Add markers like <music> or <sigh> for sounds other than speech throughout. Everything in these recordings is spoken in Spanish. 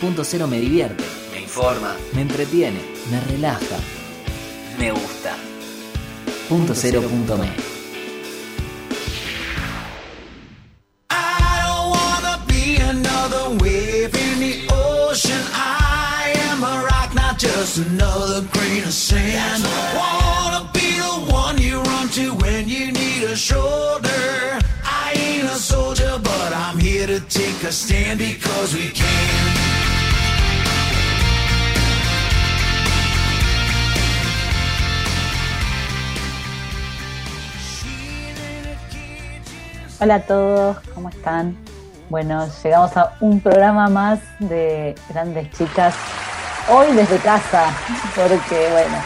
Punto cero me divierte, me informa, me entretiene, me relaja, me gusta. Punto cero punto me. Just another grain of sand. Wanna be the one you run to when you need a shoulder. I ain't a soldier, but I'm here to take a stand because we can. Hola a todos, ¿cómo están? Bueno, llegamos a un programa más de Grandes Chicas. Hoy desde casa, porque bueno,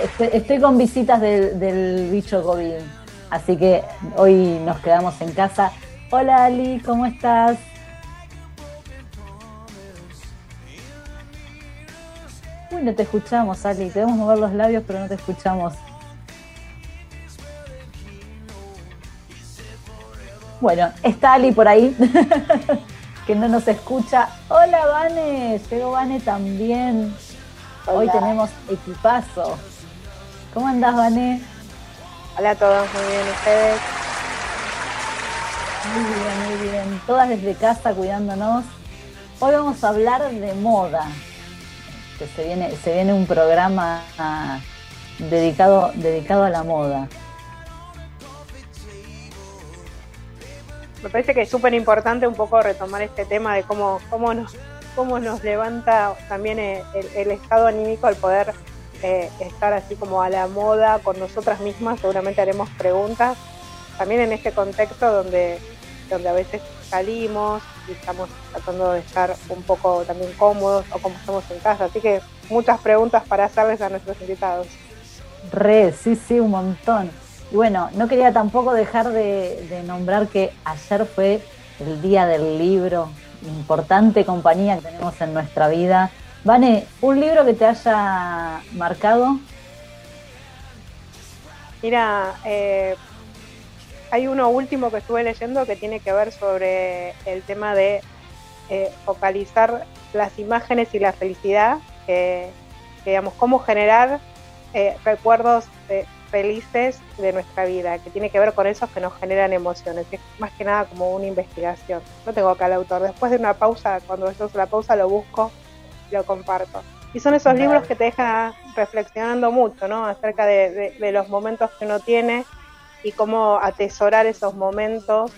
estoy, estoy con visitas del, del bicho COVID, así que hoy nos quedamos en casa. Hola Ali, ¿cómo estás? Uy, no te escuchamos, Ali. Queremos mover los labios, pero no te escuchamos. Bueno, está Ali por ahí, <laughs> que no nos escucha. Hola, Vane. Llegó Vane también. Hoy tenemos equipazo. ¿Cómo andás, Vane? Hola a todos, muy bien, ustedes. Muy bien, muy bien. Todas desde casa cuidándonos. Hoy vamos a hablar de moda. Que se viene, se viene un programa ah, dedicado, dedicado a la moda. Me parece que es súper importante un poco retomar este tema de cómo, cómo, nos, cómo nos levanta también el, el estado anímico al poder eh, estar así como a la moda con nosotras mismas. Seguramente haremos preguntas. También en este contexto donde, donde a veces salimos y estamos tratando de estar un poco también cómodos o como estamos en casa. Así que muchas preguntas para hacerles a nuestros invitados. Re, sí, sí, un montón. Y bueno, no quería tampoco dejar de, nombrar que ayer fue el día del libro, importante compañía que tenemos en nuestra vida. Vane, ¿un libro que te haya marcado? Mira, eh, hay uno último que estuve leyendo que tiene que ver sobre el tema de eh, focalizar las imágenes y la felicidad, que, digamos, cómo generar eh, recuerdos felices de nuestra vida, que tiene que ver con esos que nos generan emociones. Es más que nada como una investigación. No tengo acá el autor. Después de una pausa, cuando yo la pausa, lo busco lo comparto. Y son esos libros que te dejan reflexionando mucho, ¿no? Acerca de, de, de, los momentos que uno tiene y cómo atesorar esos momentos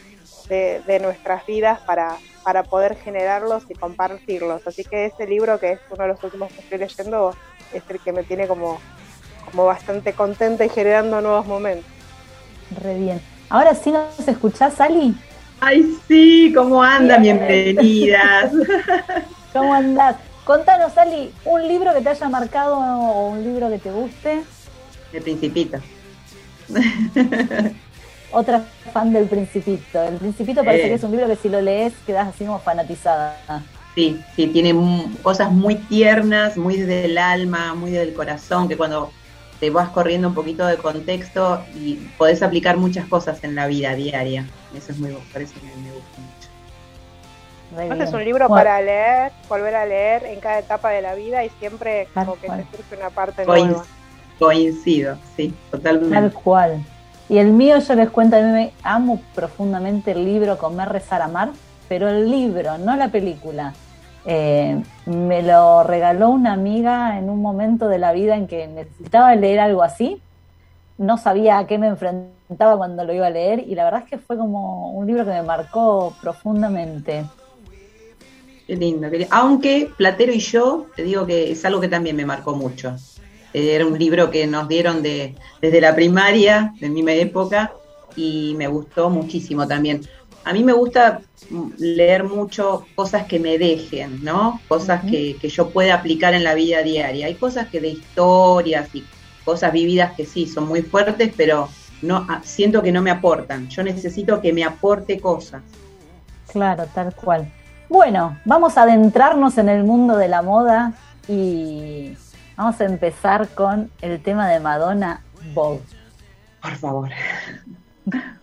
de, de nuestras vidas para, para poder generarlos y compartirlos. Así que ese libro, que es uno de los últimos que estoy leyendo, es el que me tiene como como bastante contenta y generando nuevos momentos. Re bien. Ahora sí nos escuchás, Ali. Ay, sí, ¿cómo andan? Bien. Bienvenidas. <laughs> ¿Cómo andás? Contanos, Ali, un libro que te haya marcado o un libro que te guste. El Principito. <laughs> Otra fan del Principito. El Principito parece eh. que es un libro que si lo lees quedas así como fanatizada. Sí, sí, tiene cosas muy tiernas, muy desde el alma, muy desde el corazón, que cuando te vas corriendo un poquito de contexto y podés aplicar muchas cosas en la vida diaria. Eso es muy, por eso me, me gusta mucho. Este es un libro bueno. para leer, volver a leer en cada etapa de la vida y siempre Tal como que cual. te surge una parte Coinc nueva. Coincido, sí, totalmente. Tal cual. Y el mío, yo les cuento, a mí me amo profundamente el libro Comer, Rezar, Amar, pero el libro, no la película. Eh, me lo regaló una amiga en un momento de la vida en que necesitaba leer algo así. No sabía a qué me enfrentaba cuando lo iba a leer y la verdad es que fue como un libro que me marcó profundamente. Qué lindo, qué lindo. Aunque Platero y yo, te digo que es algo que también me marcó mucho. Eh, Era un libro que nos dieron de, desde la primaria, de mi época, y me gustó muchísimo también. A mí me gusta leer mucho cosas que me dejen, ¿no? Cosas uh -huh. que, que, yo pueda aplicar en la vida diaria. Hay cosas que de historias y cosas vividas que sí, son muy fuertes, pero no siento que no me aportan. Yo necesito que me aporte cosas. Claro, tal cual. Bueno, vamos a adentrarnos en el mundo de la moda y vamos a empezar con el tema de Madonna Vogue. Por favor. <laughs>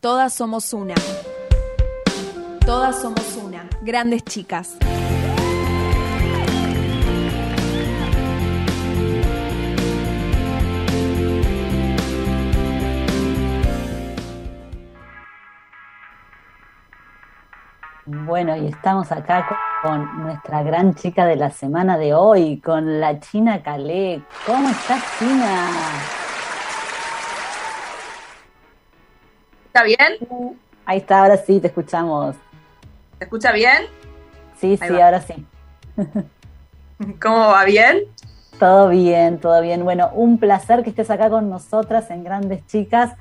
Todas somos una. Todas somos una. Grandes chicas. Bueno, y estamos acá con, nuestra gran chica de la semana de hoy, con la China Calé. ¿Cómo estás, China? ¿Está bien? Ahí está, ahora sí, te escuchamos. ¿Se escucha bien? Sí, Ahí sí, va. ahora sí. <laughs> ¿Cómo va bien? Todo bien, todo bien. Bueno, un placer que estés acá con nosotras en Grandes Chicas.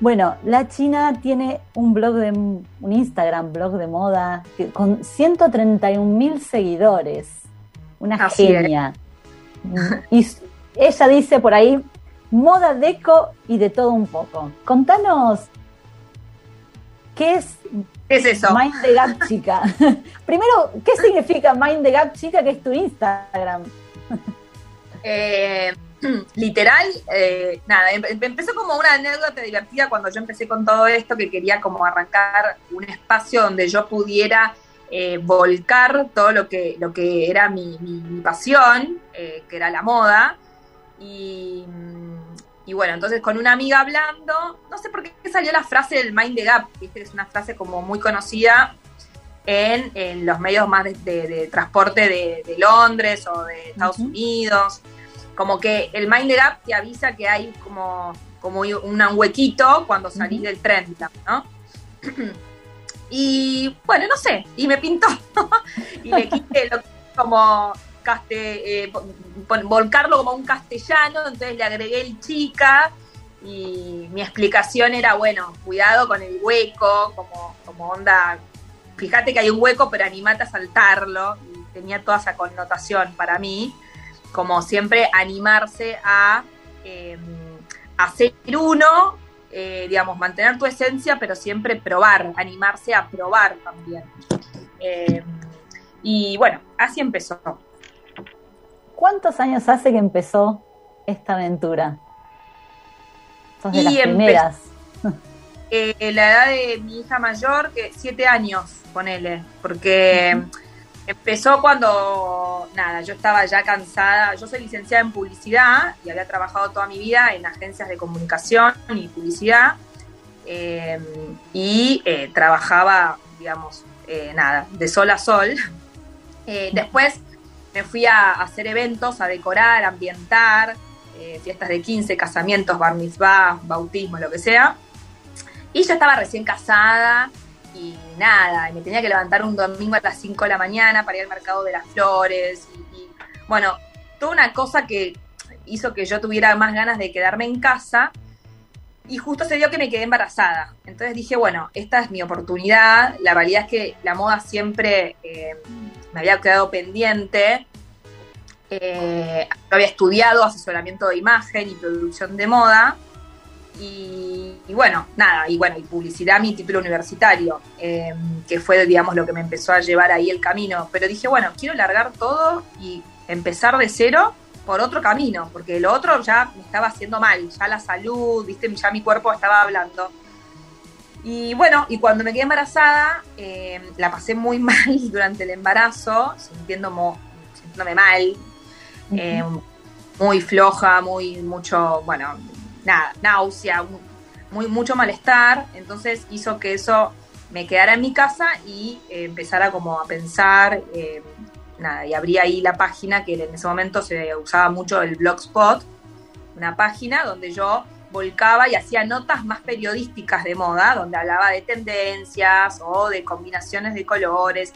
Bueno, la China tiene un blog de un Instagram, blog de moda, que- con 131 mil seguidores. Una Así es. genia. Y ella dice por ahí, moda deco y de todo un poco. Contanos, ¿qué es ¿Qué es eso? Mind the Gap Chica? <laughs> Primero, ¿qué significa Mind the Gap Chica, que es tu Instagram? Eh, <clears throat> literal, eh, nada, em- em- empezó como una anécdota divertida cuando yo empecé con todo esto, que quería como arrancar un espacio donde yo pudiera eh, volcar todo lo que, lo que era mi, mi- mi pasión, eh, que era la moda. Y, y bueno, entonces con una amiga hablando, no sé por qué salió la frase del Mind the Gap, ¿viste? que es una frase como muy conocida en, en los medios más de, de- de transporte de, de Londres o de Estados. Unidos. Como que el Mind the Gap te avisa que hay como, como un huequito cuando salís del tren, ¿no? <clears throat> y bueno, no sé, y me pintó. <laughs> y le quité lo como eh, volcarlo como un castellano, entonces le agregué el chica y mi explicación era, bueno, cuidado con el hueco, como, como onda, fíjate que hay un hueco, pero animate a saltarlo, y tenía toda esa connotación para mí, como siempre animarse a eh, hacer uno, eh, digamos, mantener tu esencia, pero siempre probar, animarse a probar también. Eh, y bueno, así empezó. ¿Cuántos años hace que empezó esta aventura? Sos de Y las primeras. <laughs> Eh, la edad de mi hija mayor, que siete años, ponele, porque empezó cuando, nada, yo estaba ya cansada, yo soy licenciada en publicidad y había trabajado toda mi vida en agencias de comunicación y publicidad, eh, y eh, trabajaba, digamos, eh, nada, de sol a sol. Después me fui a, hacer eventos, a decorar, a ambientar, eh, fiestas de 15, casamientos, bar mitzvah, bautismo, lo que sea. Y yo estaba recién casada y nada, y me tenía que levantar un domingo a las 5 de la mañana para ir al mercado de las flores. Y, y, bueno, toda una cosa que hizo que yo tuviera más ganas de quedarme en casa. Y justo se dio que me quedé embarazada. Entonces dije, bueno, esta es mi oportunidad. La realidad es que la moda siempre eh, me había quedado pendiente. Eh, había estudiado asesoramiento de imagen y producción de moda. Y, bueno, nada, y bueno, y publicidad, mi título universitario, eh, que fue, digamos, lo que me empezó a llevar ahí el camino. Pero dije, bueno, quiero largar todo y empezar de cero por otro camino, porque lo otro ya me estaba haciendo mal, ya la salud, viste, ya mi cuerpo estaba hablando. Y bueno, y cuando me quedé embarazada, eh, la pasé muy <laughs> mal durante el embarazo, sintiendo mo- sintiéndome mal. eh, muy floja, muy mucho, bueno, nada, náusea, muy mucho malestar, entonces hizo que eso me quedara en mi casa y eh, empezara como a pensar, eh, nada, y abrí ahí la página que en ese momento se usaba mucho el blogspot, una página donde yo volcaba y hacía notas más periodísticas de moda, donde hablaba de tendencias o de combinaciones de colores.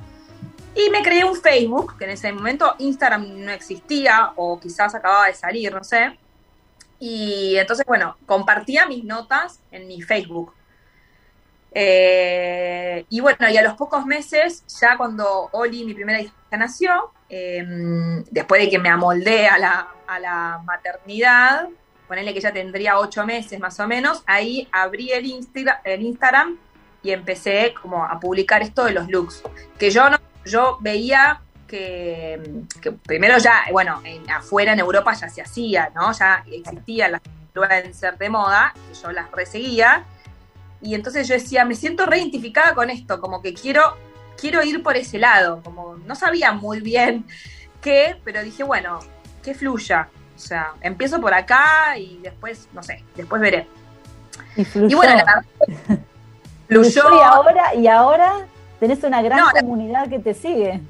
Y me creé un Facebook, que en ese momento Instagram no existía o quizás acababa de salir, no sé. Y entonces, bueno, compartía mis notas en mi Facebook. Eh, y bueno, y a los pocos meses, ya cuando Oli, mi primera hija, nació, eh, después de que me amoldé a la, a la maternidad, ponerle que ya tendría ocho meses más o menos, ahí abrí el, Insta, el Instagram y empecé como a publicar esto de los looks. Que yo no, yo veía que, primero ya, bueno, en, afuera en Europa ya se hacía, ¿no? Ya existían las influencers de moda, que yo las reseguía. Y entonces yo decía, me siento reidentificada con esto, como que quiero, quiero ir por ese lado, como no sabía muy bien qué, pero dije, bueno, que fluya. O sea, empiezo por acá y después, no sé, después veré. Y, fluyó. Y bueno, la fluyó. fluyó. y ahora, y ahora tenés una gran No, la- comunidad que te sigue.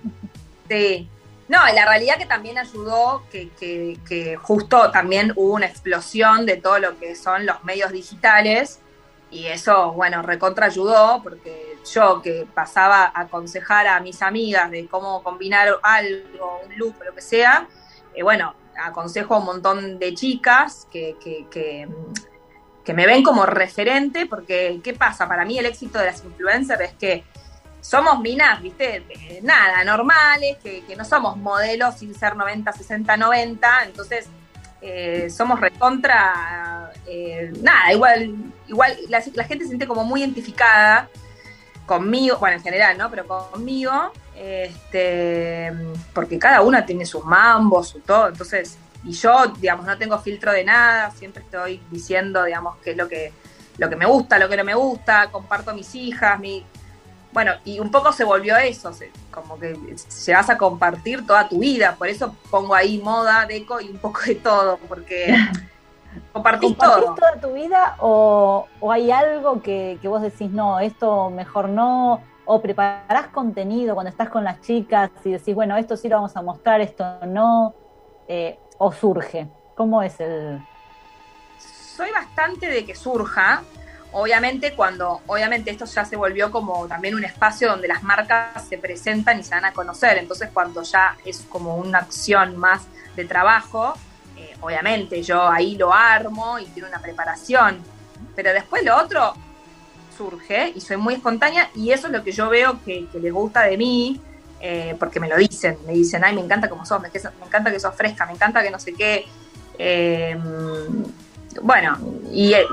Sí. No, la realidad que también ayudó que, que, que justo también hubo una explosión de todo lo que son los medios digitales y eso, bueno, recontra ayudó porque yo que pasaba a aconsejar a mis amigas de cómo combinar algo, un look, lo que sea, eh, bueno, aconsejo a un montón de chicas que, que, que, me ven como referente porque, ¿qué pasa? Para mí el éxito de las influencers es que somos minas, ¿viste? Nada, normales, que, que no somos modelos sin ser 90, 60, 90, entonces eh, somos recontra, eh, nada, igual, igual la, la gente se siente como muy identificada conmigo, bueno, en general, ¿no? Pero conmigo, este, porque cada una tiene sus mambos, su todo, entonces, y yo, digamos, no tengo filtro de nada, siempre estoy diciendo, digamos, qué es lo que, lo que me gusta, lo que no me gusta, comparto a mis hijas, mi, bueno, y un poco se volvió eso, se- como que se vas a compartir toda tu vida, por eso pongo ahí moda, deco y un poco de todo, porque <laughs> compartís ¿Compartís todo. toda tu vida o, o hay algo que, que vos decís, no, esto mejor no? ¿O preparás contenido cuando estás con las chicas y decís, bueno, esto sí lo vamos a mostrar, esto no? Eh, ¿O surge? ¿Cómo es el...? soy bastante de que surja. Obviamente cuando, obviamente esto ya se volvió como también un espacio donde las marcas se presentan y se dan a conocer. Entonces cuando ya es como una acción más de trabajo, eh, obviamente yo ahí lo armo y tiene una preparación. Pero después lo otro surge y soy muy espontánea y eso es lo que yo veo que, que les gusta de mí. eh, porque me lo dicen, me dicen, ay, me encanta como sos, me, me encanta que sos fresca, me encanta que no sé qué. Eh, bueno, y eh,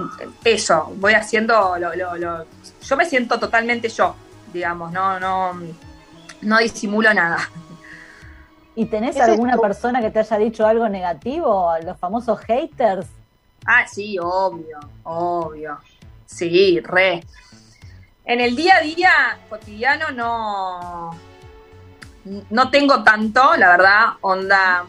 eso, voy haciendo lo, lo- lo- yo me siento totalmente yo, digamos, no, no, no disimulo nada. ¿Y tenés es alguna persona que te haya dicho algo negativo? Los famosos haters. Ah, sí, obvio, obvio. Sí, re. En el día a día cotidiano no, no tengo tanto, la verdad, onda.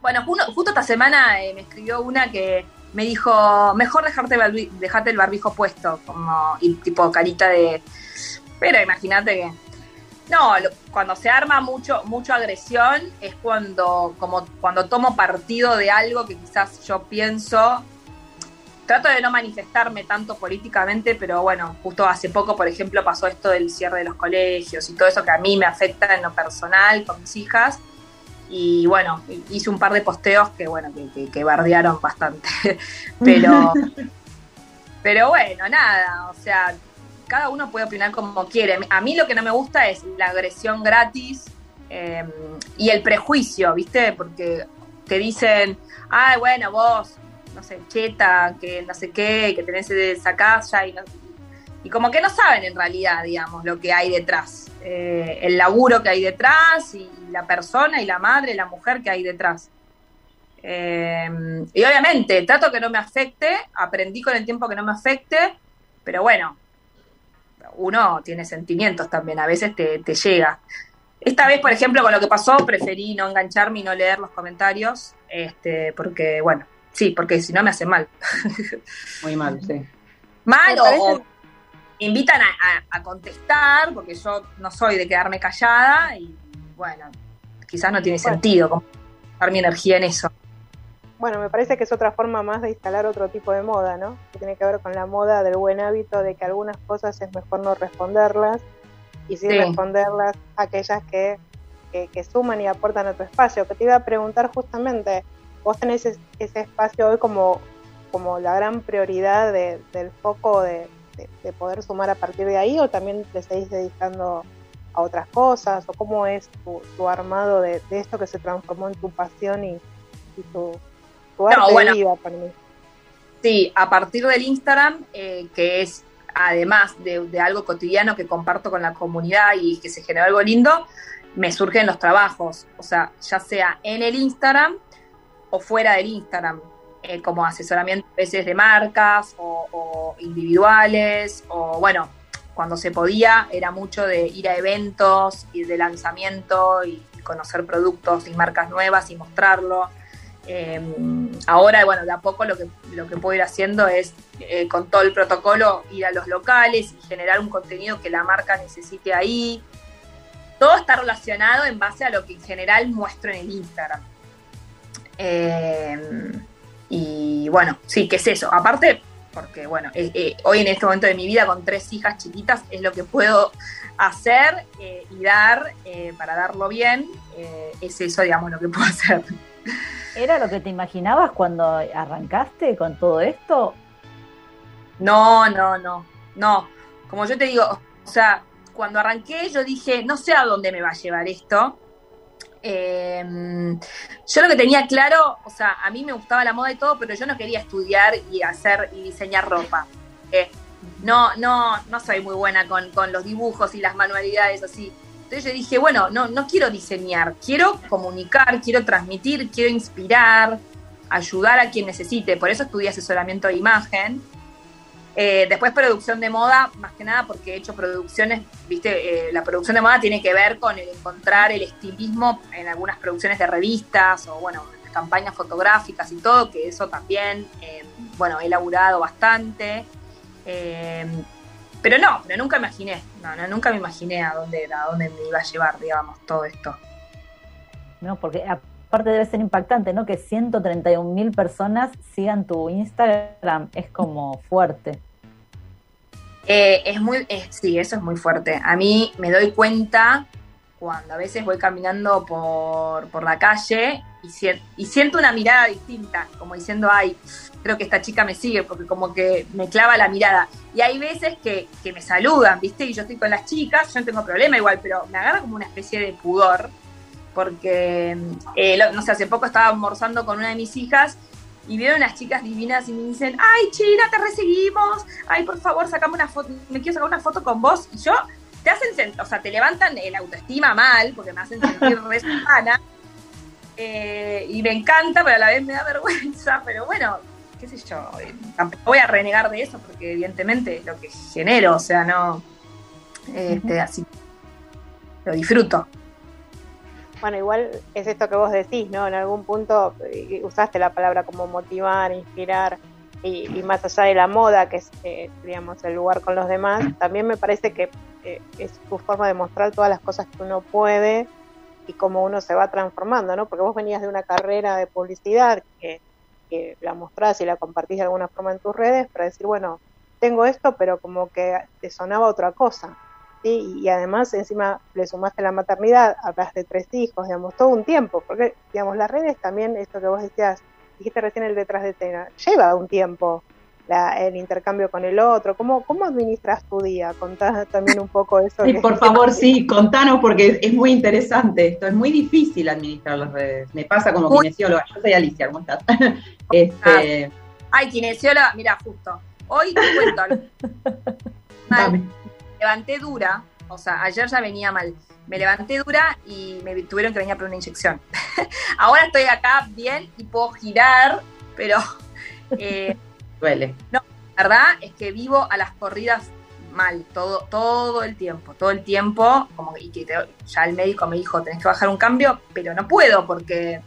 Bueno, ju- justo esta semana eh, me escribió una que me dijo, mejor dejarte, barbi- dejarte el barbijo puesto, como, y tipo carita de... Pero imagínate que... No, cuando se arma mucho, mucho agresión es cuando, como cuando tomo partido de algo que quizás yo pienso. Trato de no manifestarme tanto políticamente, pero bueno, justo hace poco, por ejemplo, pasó esto del cierre de los colegios y todo eso que a mí me afecta en lo personal con mis hijas. Y bueno, hice un par de posteos que bueno, que, que, que bardearon bastante. <laughs> pero, <laughs> pero bueno, nada, o sea, cada uno puede opinar como quiere. A mí lo que no me gusta es la agresión gratis eh, y el prejuicio, ¿viste? Porque te dicen, ay, bueno, vos, no sé, cheta, que no sé qué, que tenés esa casa y, no- y como que no saben en realidad, digamos, lo que hay detrás. Eh, el laburo que hay detrás y la persona y la madre, la mujer que hay detrás. Eh, y obviamente, trato que no me afecte, aprendí con el tiempo que no me afecte, pero bueno, uno tiene sentimientos también, a veces te, te llega. Esta vez, por ejemplo, con lo que pasó, preferí no engancharme y no leer los comentarios, este, porque, bueno, sí, porque si no me hace mal. Muy mal, sí. mal o, me invitan a, a- a contestar, porque yo no soy de quedarme callada y, bueno, quizás no tiene Bueno. sentido como dar mi energía en eso. Bueno, me parece que es otra forma más de instalar otro tipo de moda, ¿no? Que tiene que ver con la moda del buen hábito de que algunas cosas es mejor no responderlas y sí, Sí. responderlas aquellas que, que, que suman y aportan a tu espacio. Que te iba a preguntar justamente, vos tenés es- ese espacio hoy como, como la gran prioridad de- del foco de, de- de poder sumar a partir de ahí o también te seguís dedicando a otras cosas o cómo es tu, tu armado de, de esto que se transformó en tu pasión y, y tu, tu arte bueno. vida para mí. Sí, a partir del Instagram, eh, que es además de, de algo cotidiano que comparto con la comunidad y que se genera algo lindo, me surgen los trabajos, o sea, ya sea en el Instagram o fuera del Instagram, eh, como asesoramiento veces de marcas o, individuales, o bueno, cuando se podía era mucho de ir a eventos, ir de lanzamiento y conocer productos y marcas nuevas y mostrarlo. Eh, ahora, bueno, de a poco lo que, lo que puedo ir haciendo es, eh, con todo el protocolo, ir a los locales y generar un contenido que la marca necesite ahí. Todo está relacionado en base a lo que en general muestro en el Instagram. Eh, y bueno, sí, ¿qué es eso? Aparte, porque bueno, eh, eh, hoy en este momento de mi vida con tres hijas chiquitas es lo que puedo hacer eh, y dar para darlo bien. es eso, digamos, lo que <laughs> puedo hacer. ¿Era lo que te imaginabas cuando arrancaste con todo esto? No, no, no, no. Como yo te digo, o sea, cuando arranqué yo dije, no sé a dónde me va a llevar esto. Eh, yo lo que tenía claro, o sea, a mí me gustaba la moda y todo, pero yo no quería estudiar y hacer y diseñar ropa. Eh, no, no, no soy muy buena con, con los dibujos y las manualidades así. Entonces yo dije, bueno, no, no quiero diseñar, quiero comunicar, quiero transmitir, quiero inspirar, ayudar a quien necesite. Por eso estudié asesoramiento de imagen. Eh, después producción de moda, más que nada porque he hecho producciones, viste, Eh, la producción de moda tiene que ver con el encontrar el estilismo en algunas producciones de revistas o bueno, campañas fotográficas y todo, que eso también, eh, bueno, he elaborado bastante. Pero no, pero nunca imaginé, no, nunca me imaginé a dónde, a dónde me iba a llevar, digamos, todo esto. ¿no? Porque aparte debe ser impactante, ¿no? Que 131 mil personas sigan tu Instagram, es como fuerte. Eh, es muy, es- sí, eso es muy fuerte. A mí me doy cuenta cuando a veces voy caminando por, por la calle y, sien- y siento una mirada distinta, como diciendo, ay, creo que esta chica me sigue, porque como que me clava la mirada. Y hay veces que, que me saludan, ¿viste? Y yo estoy con las chicas, yo no tengo problema igual, pero me agarra como una especie de pudor, porque, eh, no sé, hace poco estaba almorzando con una de mis hijas y vieron unas chicas divinas y me dicen, ay China, te reseguimos, ay por favor, sacame una foto, me quiero sacar una foto con vos. Y yo, te hacen, sen- o sea, te levantan el autoestima mal, porque me hacen sentir re sana. Eh, y me encanta, pero a la vez me da vergüenza, pero bueno, qué sé yo, eh, tampoco voy a renegar de eso, porque evidentemente es lo que genero, o sea, no, este, así, lo disfruto. Bueno, igual es esto que vos decís, ¿no? En algún punto eh, usaste la palabra como motivar, inspirar, y, y más allá de la moda, que es, eh, digamos, el lugar con los demás, también me parece que eh, es tu forma de mostrar todas las cosas que uno puede y cómo uno se va transformando, ¿no? Porque vos venías de una carrera de publicidad que, que la mostrás y la compartís de alguna forma en tus redes para decir, bueno, tengo esto, pero como que te sonaba otra cosa. ¿Sí? Y además encima le sumaste la maternidad, hablas de tres hijos, digamos, todo un tiempo, porque, digamos, las redes también, esto que vos decías, dijiste recién el detrás de escena, lleva un tiempo la, el intercambio con el otro, ¿cómo, cómo administras tu día? Contá también un poco eso. Sí, por <laughs> favor, sí, contanos porque es, es muy interesante esto, es muy difícil administrar las redes. Me pasa como Muy- kinesióloga, yo soy Alicia, ¿cómo estás? <laughs> este, Ay, kinesióloga, mira, justo, hoy te cuento. Levanté dura, o sea, ayer ya venía mal. Me levanté dura y me tuvieron que venir a poner una inyección. <laughs> Ahora estoy acá bien y puedo girar, pero <laughs> eh, duele. la verdad es que vivo a las corridas mal, todo, todo el tiempo, todo el tiempo, como, y que te- ya el médico me dijo, tenés que bajar un cambio, pero no puedo porque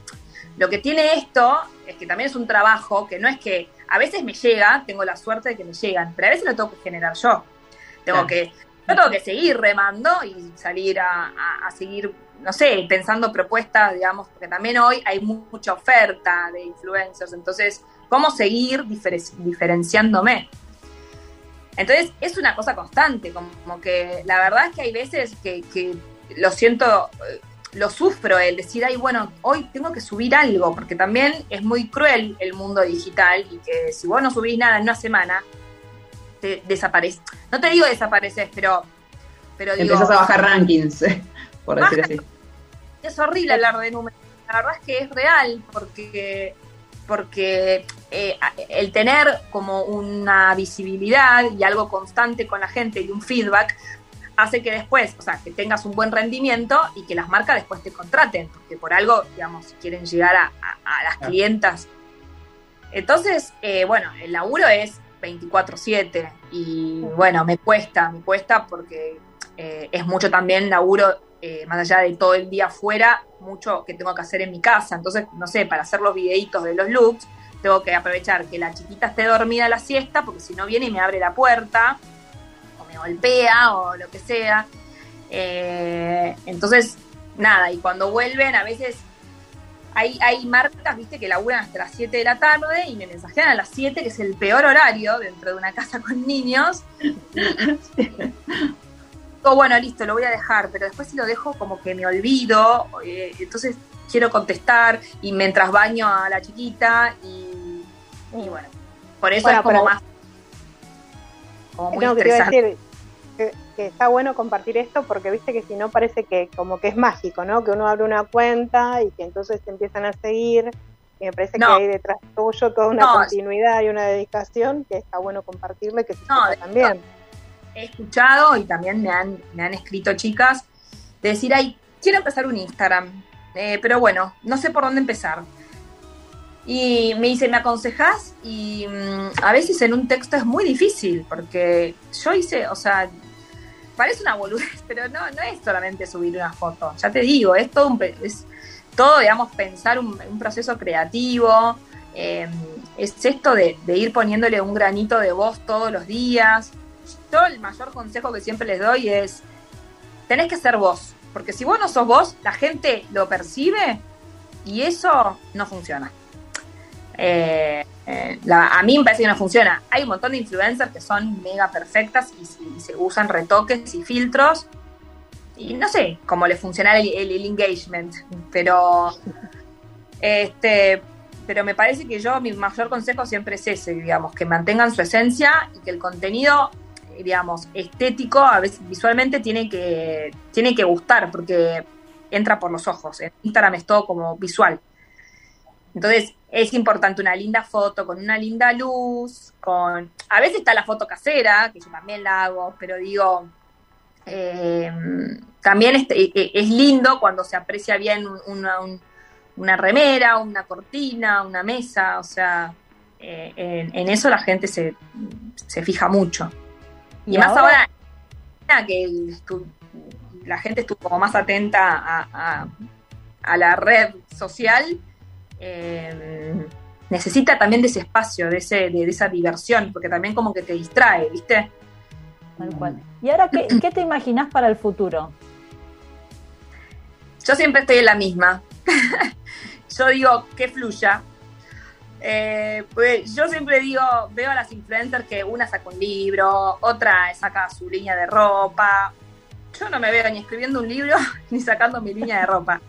lo que tiene esto es que también es un trabajo que no es que a veces me llega, tengo la suerte de que me llegan, pero a veces lo tengo que generar yo. Tengo Claro. que, yo tengo que seguir remando y salir a, a- a seguir, no sé, pensando propuestas, digamos, porque también hoy hay mu- mucha oferta de influencers, entonces, ¿cómo seguir diferen- diferenciándome? Entonces, es una cosa constante, como que la verdad es que hay veces que, que lo siento, eh, lo sufro, el decir, ay, bueno, hoy tengo que subir algo, porque también es muy cruel el mundo digital y que si vos no subís nada en una semana, te desapareces. No te digo desapareces, pero, pero digo, Empezás a bajar rankings, <laughs> por decir así. es horrible hablar de números. La verdad es que es real porque, porque eh, el tener como una visibilidad y algo constante con la gente y un feedback hace que después, o sea, que tengas un buen rendimiento y que las marcas después te contraten, porque por algo, digamos, si quieren llegar a, a- a las clientas. Entonces, eh, bueno, el laburo es 24/7 y bueno, me cuesta, me cuesta porque eh, es mucho también laburo, eh, más allá de todo el día afuera, mucho que tengo que hacer en mi casa. Entonces, no sé, para hacer los videitos de los looks, tengo que aprovechar que la chiquita esté dormida a la siesta, porque si no viene y me abre la puerta, o me golpea, o lo que sea. Eh, entonces, nada, y cuando vuelven, a veces hay, hay marcas, viste, que laburan hasta las 7 de la tarde y me mensajean a las 7, que es el peor horario dentro de una casa <laughs> con niños. <laughs> Digo, bueno, listo, lo voy a dejar, pero después si lo dejo como que me olvido, eh, entonces quiero contestar y mientras baño a la chiquita y, y bueno, por eso Bueno, es como más... Como muy No, estresante. Que, está bueno compartir esto porque viste que si no parece que como que es mágico, ¿no? Que uno abre una cuenta y que entonces te empiezan a seguir. Y me parece No. que hay detrás tuyo toda una No. continuidad y una dedicación que está bueno compartirle que se No, también. he escuchado y también me han, me han escrito chicas de decir, ay, quiero empezar un Instagram, eh, pero bueno, no sé por dónde empezar. Y me dice, ¿me aconsejas? Y mm, a veces en un texto es muy difícil, porque yo hice, o sea, parece una boludez, <laughs> pero no, no es solamente subir una foto, ya te digo, es todo, un, es todo digamos, pensar un, proceso creativo, eh, es esto de, de ir poniéndole un granito de voz todos los días. Yo el mayor consejo que siempre les doy es, tenés que ser vos, porque si vos no sos vos, la gente lo percibe y eso no funciona. Eh, eh, la- a mí me parece que no funciona. Hay un montón de influencers que son mega perfectas y, se- usan retoques y filtros. Y no sé cómo le funciona el engagement, pero este, pero me parece que yo mi mayor consejo siempre es ese, digamos, que mantengan su esencia y que el contenido, eh, digamos, estético, a veces visualmente tiene que, tiene que gustar, porque entra por los ojos. En Instagram es todo como visual. Entonces, es importante una linda foto con una linda luz, con... A veces está la foto casera, que yo también la hago, pero digo, eh, también es, eh, es lindo cuando se aprecia bien un- una, un- una remera, una cortina, una mesa, o sea, eh, en, en eso la gente se, se fija mucho. Y, Y más ahora- ahora, que la gente estuvo como más atenta a, a- a la red social, eh, necesita también de ese espacio, de, ese, de, de esa diversión, porque también como que te distrae, ¿viste? Tal cual. ¿Y ahora qué, qué te imaginas para el futuro? Yo siempre estoy en la misma. <laughs> yo digo que fluya. Eh, pues yo siempre digo, veo a las influencers que una saca un libro, otra saca su línea de ropa. Yo no me veo ni escribiendo un libro <laughs> ni sacando mi línea de ropa.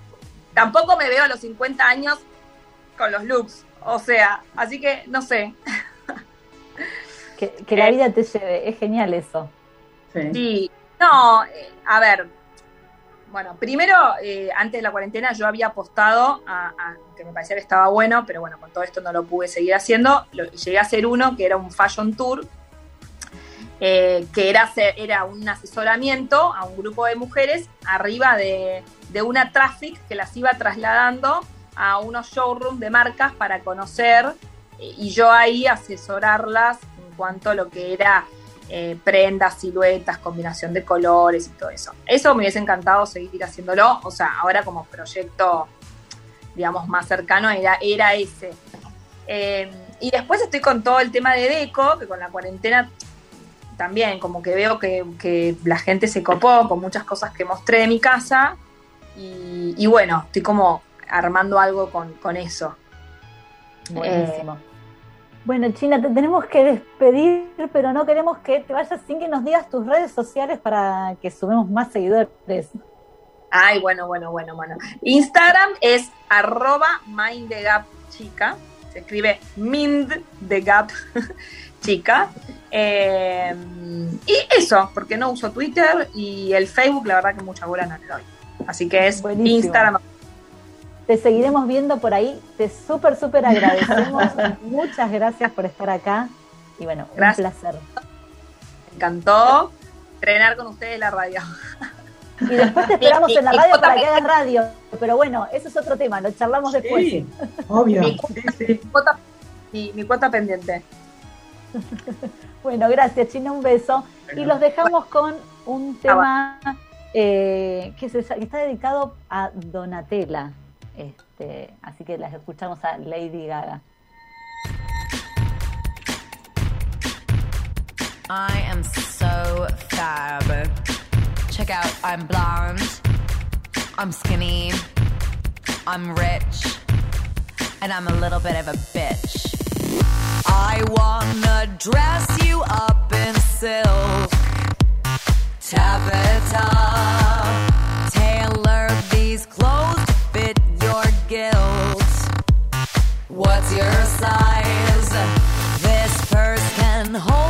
Tampoco me veo a los 50 años con los looks. O sea, así que no sé. Que, que la Eh. vida te lleve. Es genial eso. Sí. Sí, no, eh, a ver, bueno, primero, eh, antes de la cuarentena yo había apostado a, a que me parecía que estaba bueno, pero bueno, con todo esto no lo pude seguir haciendo. Lo- llegué a hacer uno que era un fashion tour, eh, que era, hacer- era un asesoramiento a un grupo de mujeres arriba de, de una traffic que las iba trasladando a unos showrooms de marcas para conocer y yo ahí asesorarlas en cuanto a lo que era eh, prendas, siluetas, combinación de colores y todo eso. Eso me hubiese encantado seguir haciéndolo, o sea, ahora como proyecto, digamos, más cercano era, era ese. Eh, y después estoy con todo el tema de deco, que con la cuarentena también como que veo que, que la gente se copó con muchas cosas que mostré de mi casa y, y bueno, estoy como armando algo con, con eso. Buenísimo. Bueno, China, te tenemos que despedir, pero no queremos que te vayas sin que nos digas tus redes sociales para que sumemos más seguidores. Ay, bueno, bueno, bueno, bueno. Instagram es arroba mindthegapchica. Se escribe mind the gap <laughs> chica. Eh, y eso, porque no uso Twitter y el Facebook, la verdad que mucha bola no le doy. Así que es Buenísimo. Instagram. Te seguiremos viendo por ahí. Te súper, súper agradecemos. <laughs> Muchas gracias por estar acá. Y bueno, Gracias. un placer. Me encantó entrenar con ustedes la radio. Y después te <laughs> esperamos en la radio para que hagas radio. Pero bueno, eso es otro tema, lo charlamos después. Sí, obvio. Mi, Sí, sí. cuota, mi, mi cuota pendiente. <laughs> Bueno, gracias, China, un beso. Y los dejamos con un tema eh, que, se- que está dedicado a Donatella. Este, así que las escuchamos a Lady Gaga. I am so fab. Check out, I'm blonde, I'm skinny, I'm rich, and I'm a little bit of a bitch. I wanna dress you up in silk, taffeta, tailor these clothes your size? This purse can hold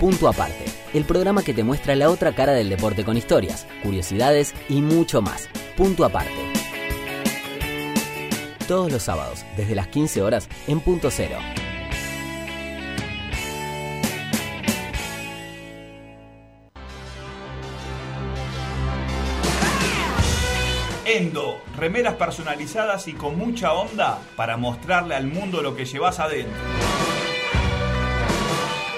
Punto Aparte, el programa que te muestra la otra cara del deporte con historias, curiosidades y mucho más. Punto Aparte. Todos los sábados, desde las 15 horas, en Punto Cero. Endo, remeras personalizadas y con mucha onda para mostrarle al mundo lo que llevas adentro.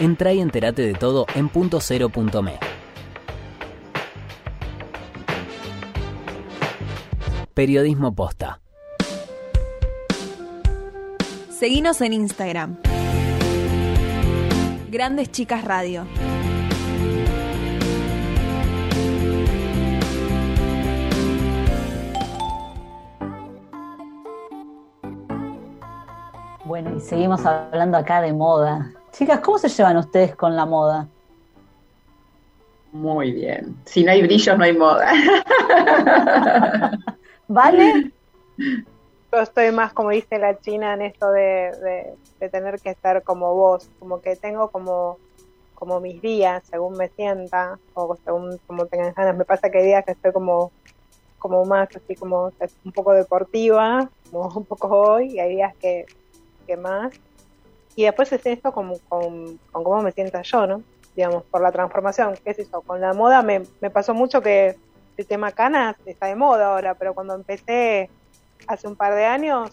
Entra y entérate de todo en punto cero punto me. Periodismo posta. Seguinos en Instagram. Grandes Chicas Radio. Bueno, y seguimos hablando acá de moda. Chicas, ¿cómo se llevan ustedes con la moda? Muy bien. Si no hay brillos, no hay moda. <laughs> ¿Vale? Yo estoy más, como dice la China, en esto de, de- de tener que estar como vos, como que tengo como, como mis días, según me sienta, o según como tengan ganas. Me pasa que hay días que estoy como, como más así como un poco deportiva, como un poco hoy, y hay días que, que más. Y después es esto con, con cómo me sienta yo, ¿no? Digamos, por la transformación, qué es eso. Con la moda me, me pasó mucho que el tema canas está de moda ahora, pero cuando empecé hace un par de años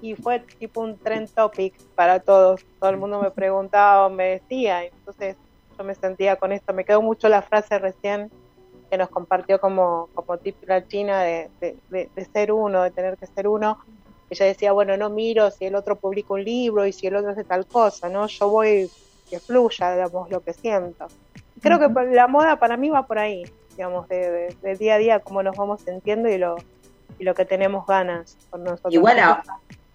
y fue tipo un trend topic para todos. Todo el mundo me preguntaba me decía, entonces yo me sentía con esto. Me quedó mucho la frase recién que nos compartió como, como tip la China de, de, de- de ser uno, de tener que ser uno. Ella decía, bueno, no miro si el otro publica un libro y si el otro hace tal cosa, ¿no? Yo voy que fluya, digamos, lo que siento. Creo que la moda para mí va por ahí, digamos, de, de- de día a día, cómo nos vamos sintiendo y lo, y lo que tenemos ganas con nosotros. Igual, a-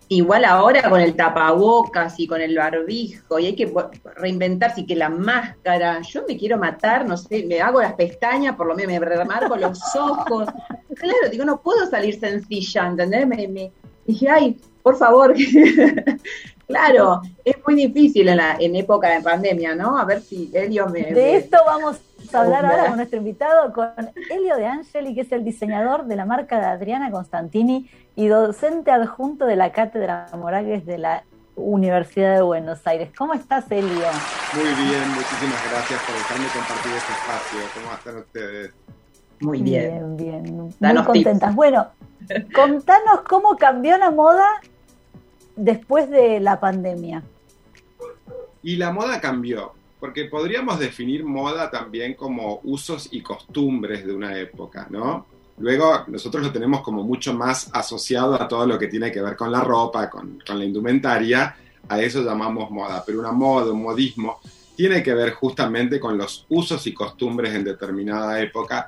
igual ahora con el tapabocas y con el barbijo, y hay que reinventarse y que la máscara, yo me quiero matar, no sé, me hago las pestañas, por lo menos me remarco los <laughs> ojos. Claro, digo, no puedo salir sencilla, ¿entendés? Me, me- dije, ay, por favor. <laughs> claro, es muy difícil en, la, en época de pandemia, ¿no? A ver si Elio me... De me- esto vamos a hablar ahora con nuestro invitado, con Elio de Angeli, que es el diseñador de la marca de Adriana Constantini y docente adjunto de la Cátedra Morales de la Universidad de Buenos Aires. ¿Cómo estás, Elio? Muy bien, muchísimas gracias por dejarme compartir este espacio. ¿Cómo están ustedes? Muy Bien, bien. Muy Danos contentas. Bueno, <laughs> contanos cómo cambió la moda después de la pandemia. Y la moda cambió, porque podríamos definir moda también como usos y costumbres de una época, ¿no? Luego nosotros lo tenemos como mucho más asociado a todo lo que tiene que ver con la ropa, con, con la indumentaria, a eso llamamos moda, pero una moda, un modismo, tiene que ver justamente con los usos y costumbres en determinada época.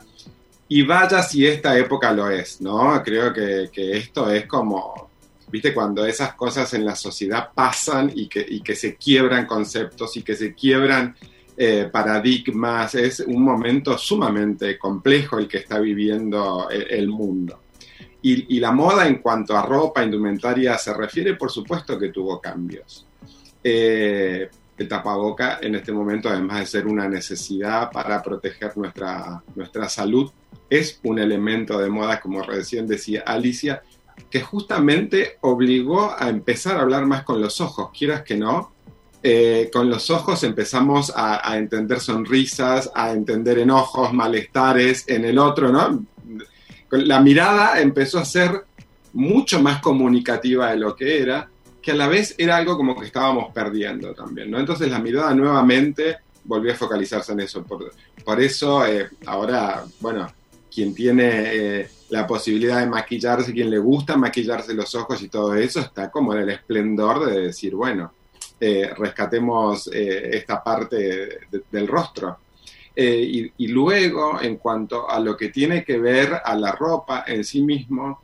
Y vaya si esta época lo es, ¿no? Creo que, que esto es como, viste, cuando esas cosas en la sociedad pasan y que, y que se quiebran conceptos y que se quiebran eh, paradigmas, es un momento sumamente complejo el que está viviendo el, el mundo. Y, y la moda en cuanto a ropa, indumentaria se refiere, por supuesto que tuvo cambios. Eh, el tapaboca en este momento, además de ser una necesidad para proteger nuestra, nuestra salud, es un elemento de moda, como recién decía Alicia, que justamente obligó a empezar a hablar más con los ojos, quieras que no. Eh, con los ojos empezamos a, entender sonrisas, a entender enojos, malestares en el otro, ¿no? La mirada empezó a ser mucho más comunicativa de lo que era, que a la vez era algo como que estábamos perdiendo también, ¿no? Entonces la mirada nuevamente volvió a focalizarse en eso. Por, por eso eh, ahora, bueno, quien tiene eh, la posibilidad de maquillarse, quien le gusta maquillarse los ojos y todo eso, está como en el esplendor de decir, bueno, eh, rescatemos eh, esta parte de- del rostro. Eh, y, y luego, en cuanto a lo que tiene que ver a la ropa en sí mismo,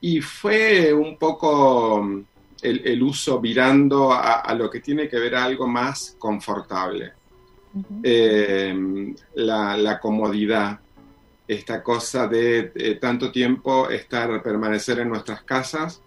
y fue un poco mm, el, el uso virando a, a lo que tiene que ver a algo más confortable. Eh, la, la comodidad, esta cosa de eh, tanto tiempo estar, permanecer en nuestras casas,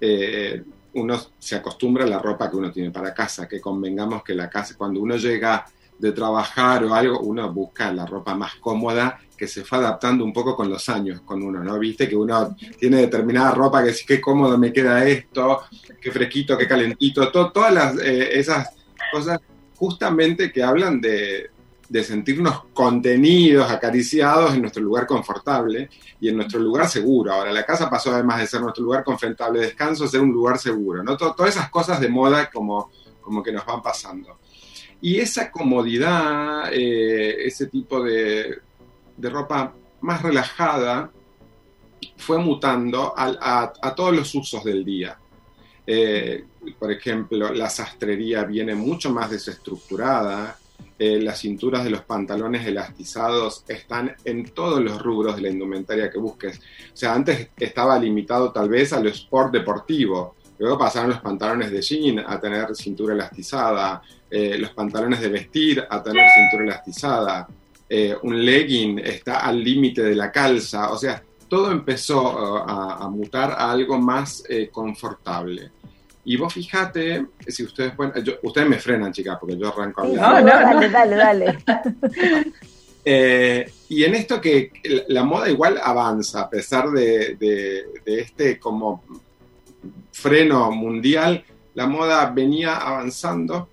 eh, uno se acostumbra a la ropa que uno tiene para casa, que convengamos que la casa, cuando uno llega de trabajar o algo, uno busca la ropa más cómoda que se fue adaptando un poco con los años con uno, ¿no? Viste que uno tiene determinada ropa que sí, qué cómodo me queda esto, qué fresquito, qué calentito, to- todas las, eh, esas cosas justamente que hablan de, de sentirnos contenidos, acariciados en nuestro lugar confortable y en nuestro lugar seguro. Ahora, la casa pasó además de ser nuestro lugar confortable de descanso, a ser un lugar seguro, ¿no? To- todas esas cosas de moda como, como que nos van pasando. Y esa comodidad, eh, ese tipo de, de ropa más relajada, fue mutando a todos los usos del día. Eh, por ejemplo, la sastrería viene mucho más desestructurada, eh, las cinturas de los pantalones elastizados están en todos los rubros de la indumentaria que busques. O sea, antes estaba limitado tal vez al sport deportivo, luego pasaron los pantalones de jean a tener cintura elastizada, eh, los pantalones de vestir a tener cintura elastizada, eh, un legging está al límite de la calza, o sea, todo empezó a, a mutar a algo más confortable. Y vos fijate, si ustedes pueden, yo- ustedes me frenan, chicas, porque yo arranco a hablar. sí, dale, dale, dale. <laughs> Eh, y en esto que la- moda igual avanza, a pesar de, de- de este como freno mundial, la moda venía avanzando,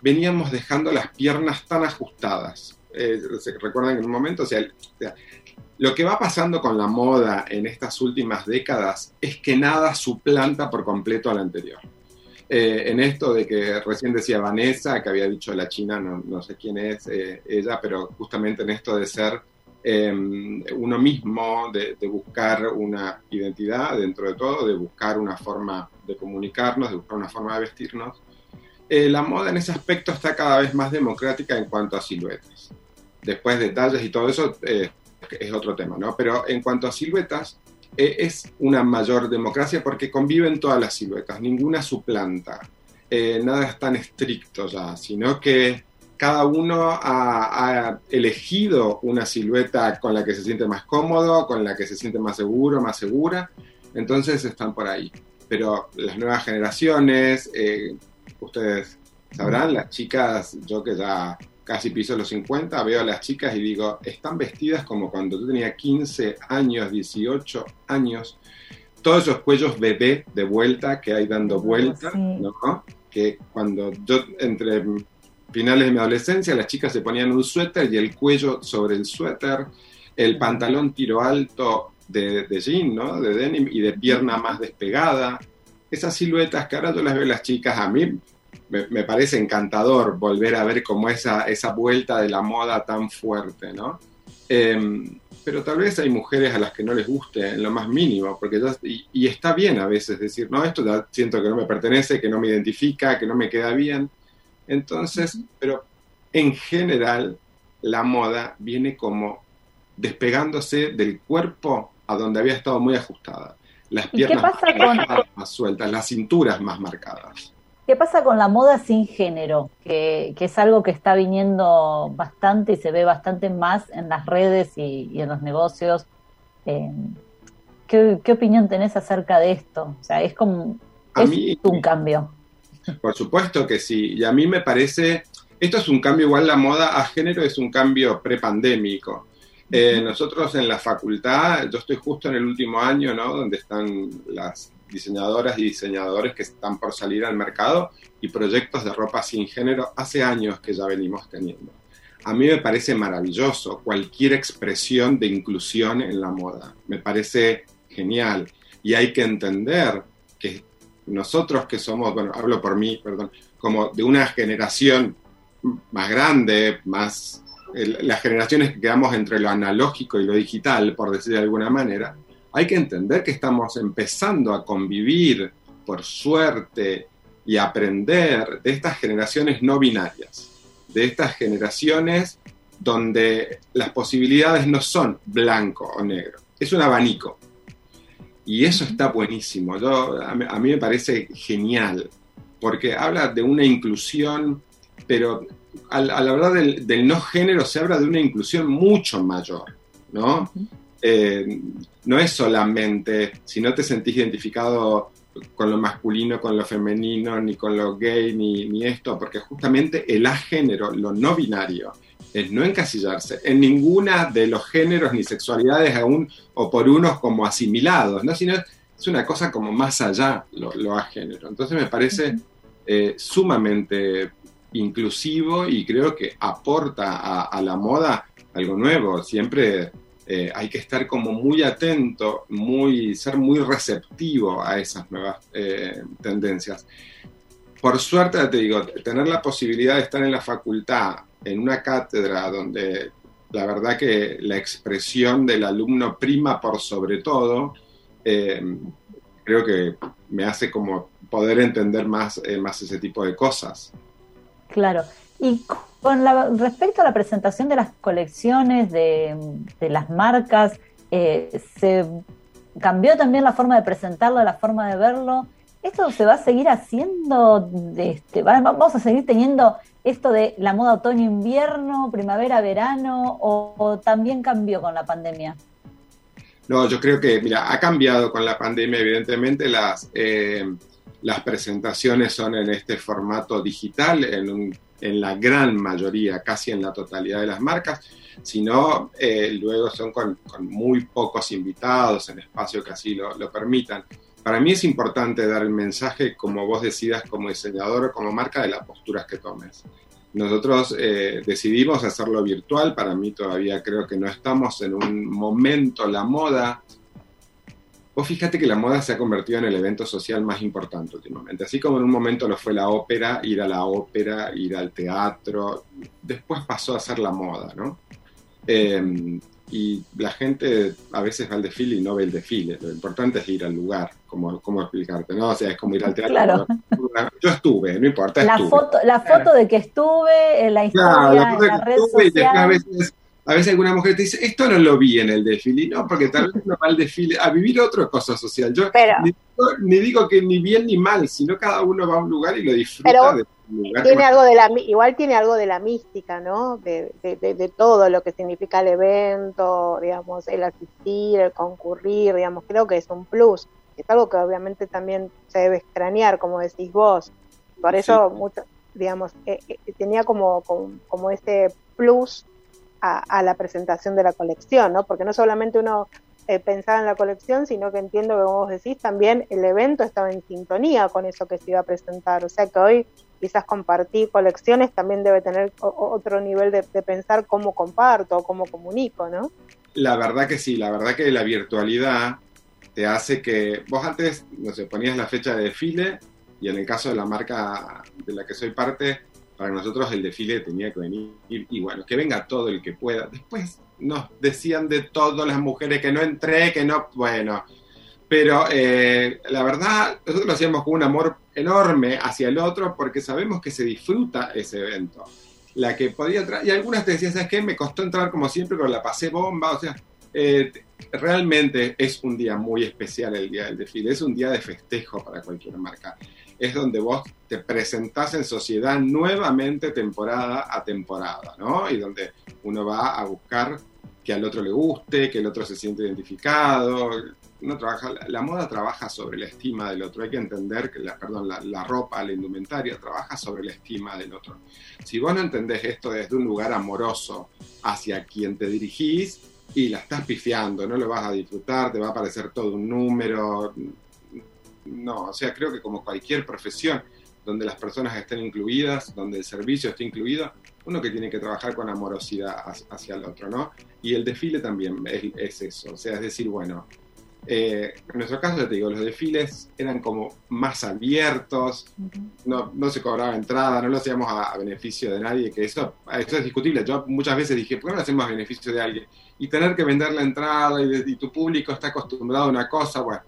veníamos dejando las piernas tan ajustadas. Eh, ¿se recuerdan en un momento? O sea, el- o sea, lo que va pasando con la moda en estas últimas décadas es que nada suplanta por completo al anterior. Eh, en esto de que recién decía Vanessa, que había dicho la China, no, no sé quién es eh, ella, pero justamente en esto de ser eh, uno mismo, de, de buscar una identidad dentro de todo, de buscar una forma de comunicarnos, de buscar una forma de vestirnos. Eh, la moda en ese aspecto está cada vez más democrática en cuanto a siluetas. Después detalles y todo eso eh, es otro tema, ¿no? Pero en cuanto a siluetas, eh, es una mayor democracia porque conviven todas las siluetas, ninguna suplanta, eh, nada es tan estricto ya, sino que cada uno ha, elegido una silueta con la que se siente más cómodo, con la que se siente más seguro, más segura, entonces están por ahí. Pero las nuevas generaciones, eh, ustedes sabrán, las chicas, yo que ya casi piso los 50, veo a las chicas y digo, están vestidas como cuando yo tenía 15 años, 18 años, todos esos cuellos bebé de vuelta que hay dando vuelta, ¿no? Que cuando yo entre finales de mi adolescencia, las chicas se ponían un suéter y el cuello sobre el suéter, el pantalón tiro alto de, de jean, ¿no? De denim y de pierna más despegada. Esas siluetas que ahora yo las veo las chicas, a mí me, me parece encantador volver a ver como esa, esa vuelta de la moda tan fuerte, ¿no? Em, pero tal vez hay mujeres a las que no les guste en lo más mínimo, porque ya- y, y está bien a veces decir, no, esto ya siento que no me pertenece, que no me identifica, que no me queda bien. Entonces, pero en general la moda viene como despegándose del cuerpo a donde había estado muy ajustada. Las ¿Y qué piernas más, con- más sueltas, las cinturas más marcadas. ¿Qué pasa con la moda sin género? Que, que es algo que está viniendo bastante y se ve bastante más en las redes y, y en los negocios. Eh, ¿qué, qué opinión tenés acerca de esto? O sea, es como A es mí- un cambio. Por supuesto que sí. Y a mí me parece, esto es un cambio igual, la moda a género es un cambio prepandémico. Eh, nosotros en la facultad, yo estoy justo en el último año, ¿no? Donde están las diseñadoras y diseñadores que están por salir al mercado y proyectos de ropa sin género hace años que ya venimos teniendo. A mí me parece maravilloso cualquier expresión de inclusión en la moda. Me parece genial. Y hay que entender que nosotros que somos, bueno, hablo por mí, perdón, como de una generación más grande, más el- las generaciones que quedamos entre lo analógico y lo digital, por decir de alguna manera, hay que entender que estamos empezando a convivir, por suerte, y aprender de estas generaciones no binarias, de estas generaciones donde las posibilidades no son blanco o negro, es un abanico. Y eso está buenísimo. Yo, a, mí, a mí me parece genial, porque habla de una inclusión, pero al, al hablar del, del no género se habla de una inclusión mucho mayor, ¿no? Eh, no es solamente si no te sentís identificado con lo masculino, con lo femenino, ni con lo gay, ni, ni esto, porque justamente el agénero, lo no binario, es no encasillarse en ninguna de los géneros ni sexualidades aún o por unos como asimilados, ¿no? sino es una cosa como más allá lo, lo agénero. Entonces me parece eh, sumamente inclusivo y creo que aporta a, a la moda algo nuevo. Siempre eh, hay que estar como muy atento, muy, ser muy receptivo a esas nuevas eh, tendencias. Por suerte, te digo, tener la posibilidad de estar en la facultad, en una cátedra donde la verdad que la expresión del alumno prima por sobre todo, eh, creo que me hace como poder entender más, más ese tipo de cosas. Claro. Y con la, respecto a la presentación de las colecciones, de, las marcas, eh, ¿se cambió también la forma de presentarlo, la forma de verlo? ¿Esto se va a seguir haciendo? Este, va- ¿Vamos a seguir teniendo esto de la moda otoño-invierno, primavera-verano o, o también cambió con la pandemia? No, yo creo que, mira, ha cambiado con la pandemia, evidentemente las, eh, las presentaciones son en este formato digital, en, la gran mayoría, casi en la totalidad de las marcas, sino eh, luego son con, muy pocos invitados en espacio que así lo, lo permitan. Para mí es importante dar el mensaje como vos decidas como diseñador o como marca de las posturas que tomes. Nosotros eh, decidimos hacerlo virtual, para mí todavía creo que no estamos en un momento, la moda. Vos fíjate que la moda se ha convertido en el evento social más importante últimamente, así como en un momento lo fue la ópera, ir a la ópera, ir al teatro, después pasó a ser la moda, ¿no? Eh, y la gente a veces va al desfile y no ve el desfile, lo importante es ir al lugar, como, como explicarte, ¿no? O sea, es como ir al teatro. Claro. Yo estuve, no importa, La estuve. foto, la foto de que estuve, eh, la historia Claro, la en la que red y después a veces, a veces alguna mujer te dice, esto no lo vi en el desfile. No, porque tal vez uno va al desfile a vivir otra cosa social. Yo Pero- ni, digo, ni digo que ni bien ni mal, sino cada uno va a un lugar y lo disfruta Pero de un lugar. tiene algo de la igual tiene algo de la mística no de, de, de- de todo lo que significa el evento digamos el asistir el concurrir digamos creo que es un plus es algo que obviamente también se debe extrañar como decís vos por eso mucho digamos eh, eh, tenía como, como como ese plus a, a la presentación de la colección no porque no solamente uno eh, pensaba en la colección, sino que entiendo que, como vos decís, también el evento estaba en sintonía con eso que se iba a presentar. O sea que hoy quizás compartir colecciones también debe tener otro nivel de, de pensar cómo comparto cómo comunico, ¿no? La verdad que sí, la verdad que la virtualidad te hace que vos antes, no sé, ponías la fecha de desfile y en el caso de la marca de la que soy parte, para nosotros el desfile tenía que venir y bueno, que venga todo el que pueda. Después nos decían de todas las mujeres que no entré, que no, bueno, pero eh, la verdad nosotros lo hacíamos con un amor enorme hacia el otro porque sabemos que se disfruta ese evento. La que podía entrar, y algunas te decían, ¿sabes qué? Me costó entrar como siempre, pero la pasé bomba, o sea, eh, realmente es un día muy especial el día del desfile, es un día de festejo para cualquier marca. Es donde vos te presentás en sociedad nuevamente temporada a temporada, ¿no? Y donde uno va a buscar que al otro le guste, que el otro se siente identificado. Uno trabaja, la, moda trabaja sobre la estima del otro. Hay que entender que la, perdón, la ropa, la indumentaria trabaja sobre la estima del otro. Si vos no entendés esto desde un lugar amoroso hacia quien te dirigís, y la estás pifiando, no lo vas a disfrutar, te va a parecer todo un número. No, o sea, creo que como cualquier profesión donde las personas estén incluidas, donde el servicio esté incluido, uno que tiene que trabajar con amorosidad hacia- el otro, ¿no? Y el desfile también es, es eso, o sea, es decir, bueno, eh, en nuestro caso, ya te digo, los desfiles eran como más abiertos, no, no se cobraba entrada, no lo hacíamos a, a beneficio de nadie, que eso, eso es discutible. Yo muchas veces dije, ¿por qué no lo hacemos a beneficio de alguien? Y tener que vender la entrada y, de- y tu público está acostumbrado a una cosa, bueno.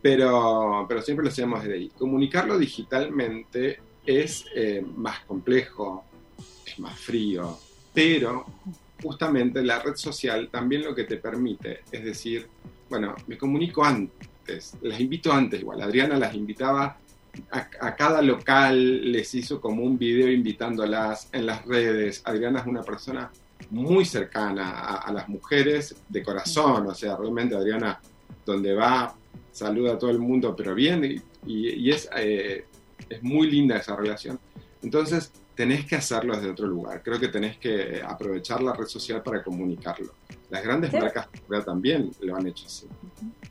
Pero, pero siempre lo hacíamos desde ahí. Comunicarlo digitalmente es eh, más complejo, es más frío, pero justamente la red social también lo que te permite es decir, bueno, me comunico antes, las invito antes igual. Adriana las invitaba a, cada local, les hizo como un video invitándolas en las redes. Adriana es una persona muy cercana a las mujeres de corazón, o sea, realmente Adriana, donde va, saluda a todo el mundo, pero bien, y, y- y es, eh, es muy linda esa relación. Entonces, tenés que hacerlo desde otro lugar. Creo que tenés que aprovechar la red social para comunicarlo. Las grandes marcas también lo han hecho así.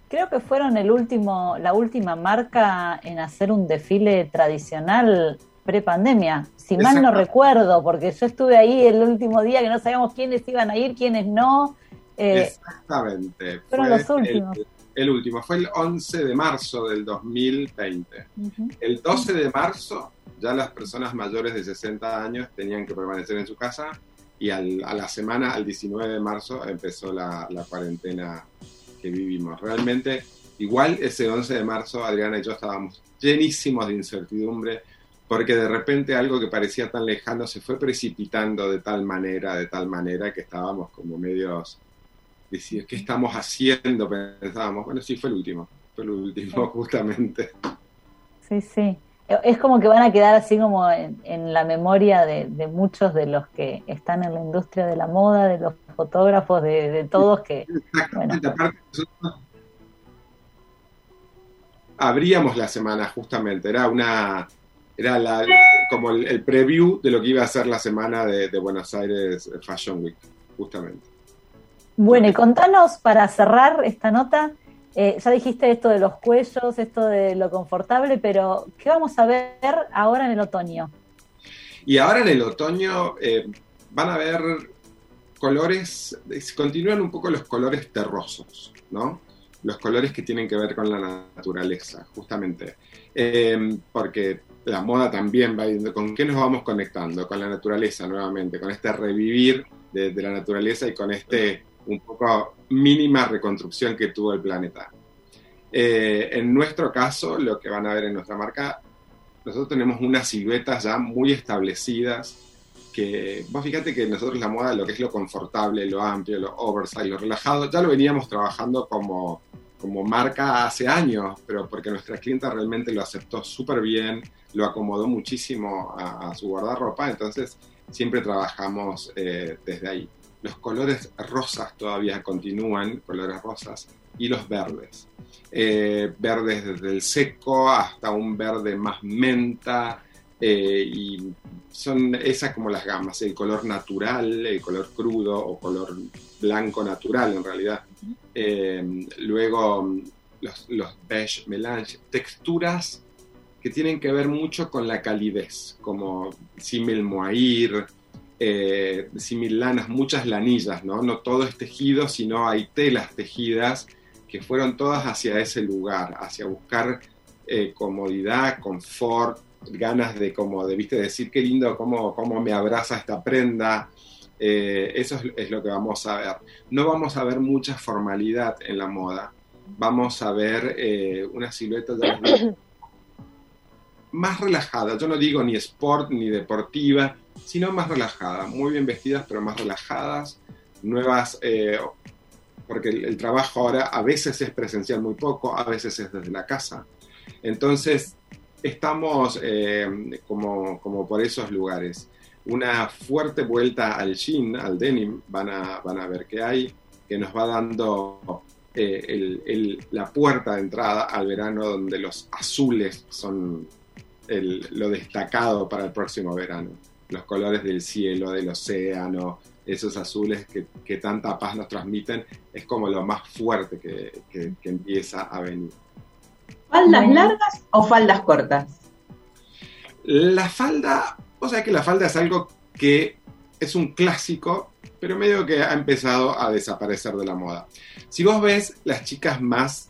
Creo que fueron el último, la última marca en hacer un desfile tradicional pre-pandemia. Si mal no recuerdo, porque yo estuve ahí el último día que no sabíamos quiénes iban a ir, quiénes no. Eh, Exactamente. fueron Fue los últimos. El, el último. Fue el 11 de marzo del 2020. ujú. El 12 de marzo ya las personas mayores de 60 años tenían que permanecer en su casa y al- a la semana, al 19 de marzo, empezó la, la cuarentena que vivimos. Realmente, igual ese 11 de marzo, Adriana y yo estábamos llenísimos de incertidumbre porque de repente algo que parecía tan lejano se fue precipitando de tal manera, de tal manera que estábamos como medios decir, ¿qué estamos haciendo? Pensábamos, bueno, sí, fue el último, fue el último justamente. Sí, sí. Es como que van a quedar así como en, en la memoria de, de muchos de los que están en la industria de la moda, de los fotógrafos, de, de todos que, bueno, abríamos la semana justamente, era una era la, como el, el preview de lo que iba a ser la semana de, de Buenos Aires Fashion Week, justamente. Bueno, y contanos para cerrar esta nota, eh, ya dijiste esto de los cuellos, esto de lo confortable, pero ¿qué vamos a ver ahora en el otoño? Y ahora en el otoño eh, van a ver colores, continúan un poco los colores terrosos, ¿no? Los colores que tienen que ver con la naturaleza, justamente. Eh, porque la moda también va yendo, ¿con qué nos vamos conectando? Con la naturaleza nuevamente, con este revivir de, de la naturaleza y con este un poco mínima reconstrucción que tuvo el planeta. Eh, en nuestro caso, lo que van a ver en nuestra marca, nosotros tenemos unas siluetas ya muy establecidas que vos fíjate que nosotros la moda, lo que es lo confortable, lo amplio, lo oversize, lo relajado, ya lo veníamos trabajando como, como marca hace años, pero porque nuestra clienta realmente lo aceptó súper bien, lo acomodó muchísimo a, su guardarropa, entonces siempre trabajamos eh, desde ahí. Los colores rosas todavía continúan, colores rosas, y los verdes. Eh, verdes desde el seco hasta un verde más menta, eh, y son esas como las gamas, el color natural, el color crudo o color blanco natural en realidad. Eh, luego los, los beige melange, texturas que tienen que ver mucho con la calidez, como simil eh, simil lanas, muchas lanillas, ¿no? No todo es tejido, sino hay telas tejidas que fueron todas hacia ese lugar, hacia buscar eh, comodidad, confort, ganas de como de viste decir qué lindo cómo, cómo me abraza esta prenda Eh, eso es, lo que vamos a ver. No vamos a ver mucha formalidad en la moda. Vamos a ver una silueta ya <clears throat> más relajada. Yo no digo ni sport ni deportiva sino más relajada. Muy bien vestidas pero más relajadas nuevas eh, porque el, trabajo ahora a veces es presencial muy poco a veces es desde la casa. Entonces estamos eh, como, como por esos lugares. Una fuerte vuelta al jean, al denim, van a, van a ver que hay, que nos va dando eh, la puerta de entrada al verano donde los azules son el- lo destacado para el próximo verano. Los colores del cielo, del océano, esos azules que, que tanta paz nos transmiten, es como lo más fuerte que, que- que empieza a venir. ¿Faldas largas o faldas cortas? La falda, o sea que la falda es algo que es un clásico, pero medio que ha empezado a desaparecer de la moda. Si vos ves, las chicas más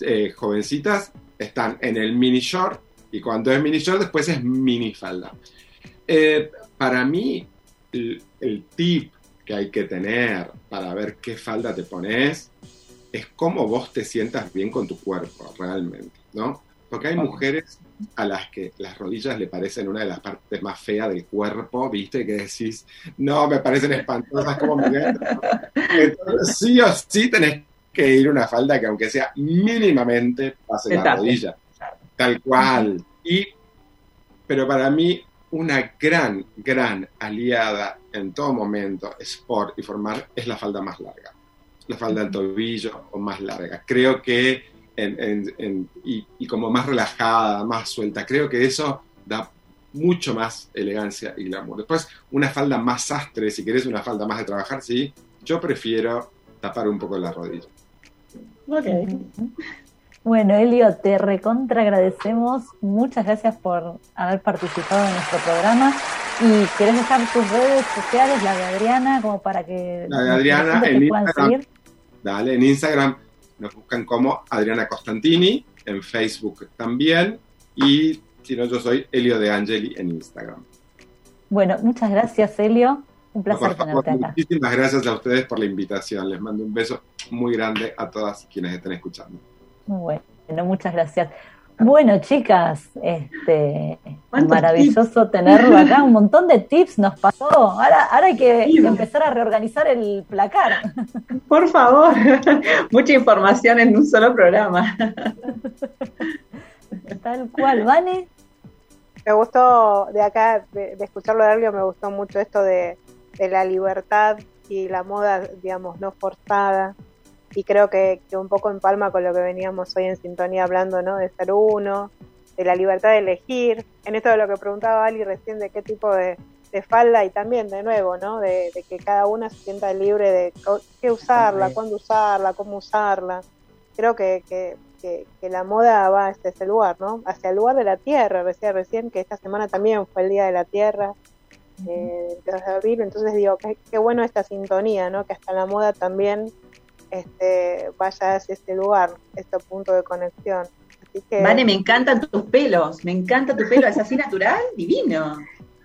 eh, jovencitas están en el mini short, y cuando es mini short, después es mini falda. Eh, para mí, el, el tip que hay que tener para ver qué falda te pones es cómo vos te sientas bien con tu cuerpo, realmente, ¿no? Porque hay mujeres a las que las rodillas le parecen una de las partes más feas del cuerpo, ¿viste? Que decís, no, me parecen espantosas como ven. Entonces, sí o sí tenés que ir una falda que aunque sea mínimamente pase la rodilla. Tal cual. Y, pero para mí, una gran, gran aliada en todo momento, sport y formar, es la falda más larga. La falda del tobillo o más larga. Creo que, en- en- en- y, y como más relajada, más suelta, creo que eso da mucho más elegancia y glamour. Después, una falda más sastre, si querés una falda más de trabajar, sí, yo prefiero tapar un poco la rodilla. Bueno, Elio, te recontra agradecemos. Muchas gracias por haber participado en nuestro programa. ¿Y querés dejar tus redes sociales, la de Adriana, como para que La de Adriana en Instagram. seguir? Dale, en Instagram nos buscan como Adriana Costantini, en Facebook también, y si no, yo soy Elio de Angeli en Instagram. Bueno, muchas gracias, Elio. Un placer favor, tenerte acá. muchísimas gracias a ustedes por la invitación. Les mando un beso muy grande a todas quienes estén escuchando. Muy bueno, muchas gracias. Bueno, chicas, este ¿Cuántos maravilloso tenerlo acá. <laughs> Un montón de tips nos pasó. Ahora, ahora hay que empezar a reorganizar el placar. Por favor, <laughs> mucha información en un solo programa. Tal cual, Vane. Me gustó de acá, de, de escucharlo de Elio, me gustó mucho esto de, de la libertad y la moda, digamos, no forzada. Y creo que, que un poco empalma con lo que veníamos hoy en sintonía hablando, ¿no? De ser uno, de la libertad de elegir. En esto de lo que preguntaba Ali recién, de qué tipo de, de falda y también, de nuevo, ¿no? De, de que cada una se sienta libre de qué usarla, cuándo usarla, cómo usarla. Creo que, que, que, que la moda va hacia ese lugar, ¿no? Hacia el lugar de la tierra. Decía recién que esta semana también fue el Día de la Tierra, eh, el 2 de abril. Entonces digo, qué, qué bueno esta sintonía, ¿no? Que hasta la moda también este, vaya hacia este lugar, este punto de conexión. Así que, Vane, me encantan tus pelos, me encanta tu pelo, es así natural, divino.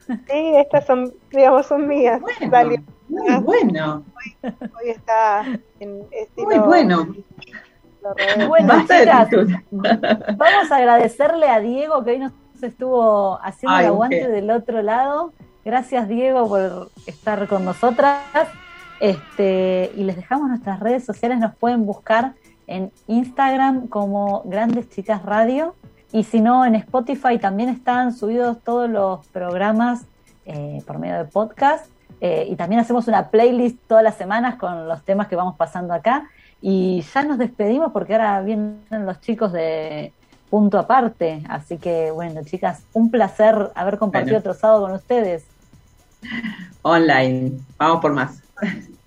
sí, estas son, digamos, son mías. Bueno, Dale, muy bueno, hoy está en estilo muy bueno. <laughs> Bueno, chicas, vamos a agradecerle a Diego que hoy nos estuvo haciendo Ay, el aguante del otro lado. Gracias, Diego, por estar con nosotras. Este, y les dejamos nuestras redes sociales, nos pueden buscar en Instagram como Grandes Chicas Radio. Y si no, en Spotify también están subidos todos los programas eh, por medio de podcast. Eh, y también hacemos una playlist todas las semanas con los temas que vamos pasando acá. Y ya nos despedimos porque ahora vienen los chicos de punto aparte. Así que bueno, chicas, un placer haber compartido Bueno. otro sábado con ustedes. Online, vamos por más.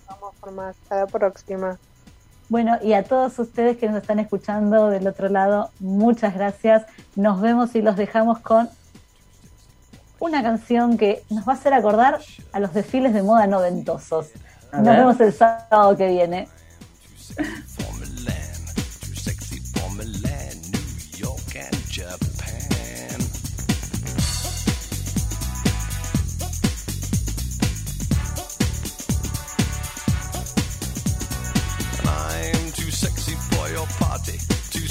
Vamos por más, hasta la próxima. Bueno, y a todos ustedes que nos están escuchando del otro lado, muchas gracias. Nos vemos y los dejamos con una canción que nos va a hacer acordar a los desfiles de moda noventosos. A Nos vemos el sábado que viene.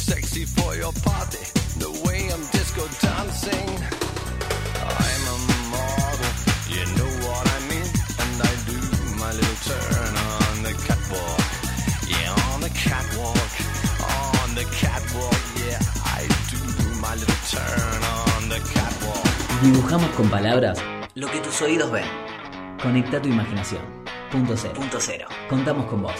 Sexy for your party. The way I'm disco dancing, I'm a model, you know what I mean. And I do my little turn on the catwalk, yeah, on the catwalk, on the catwalk, yeah, I do my little turn on the catwalk. Dibujamos con palabras lo que tus oídos ven. Conecta tu imaginación. Punto cero. Punto cero. Contamos con vos.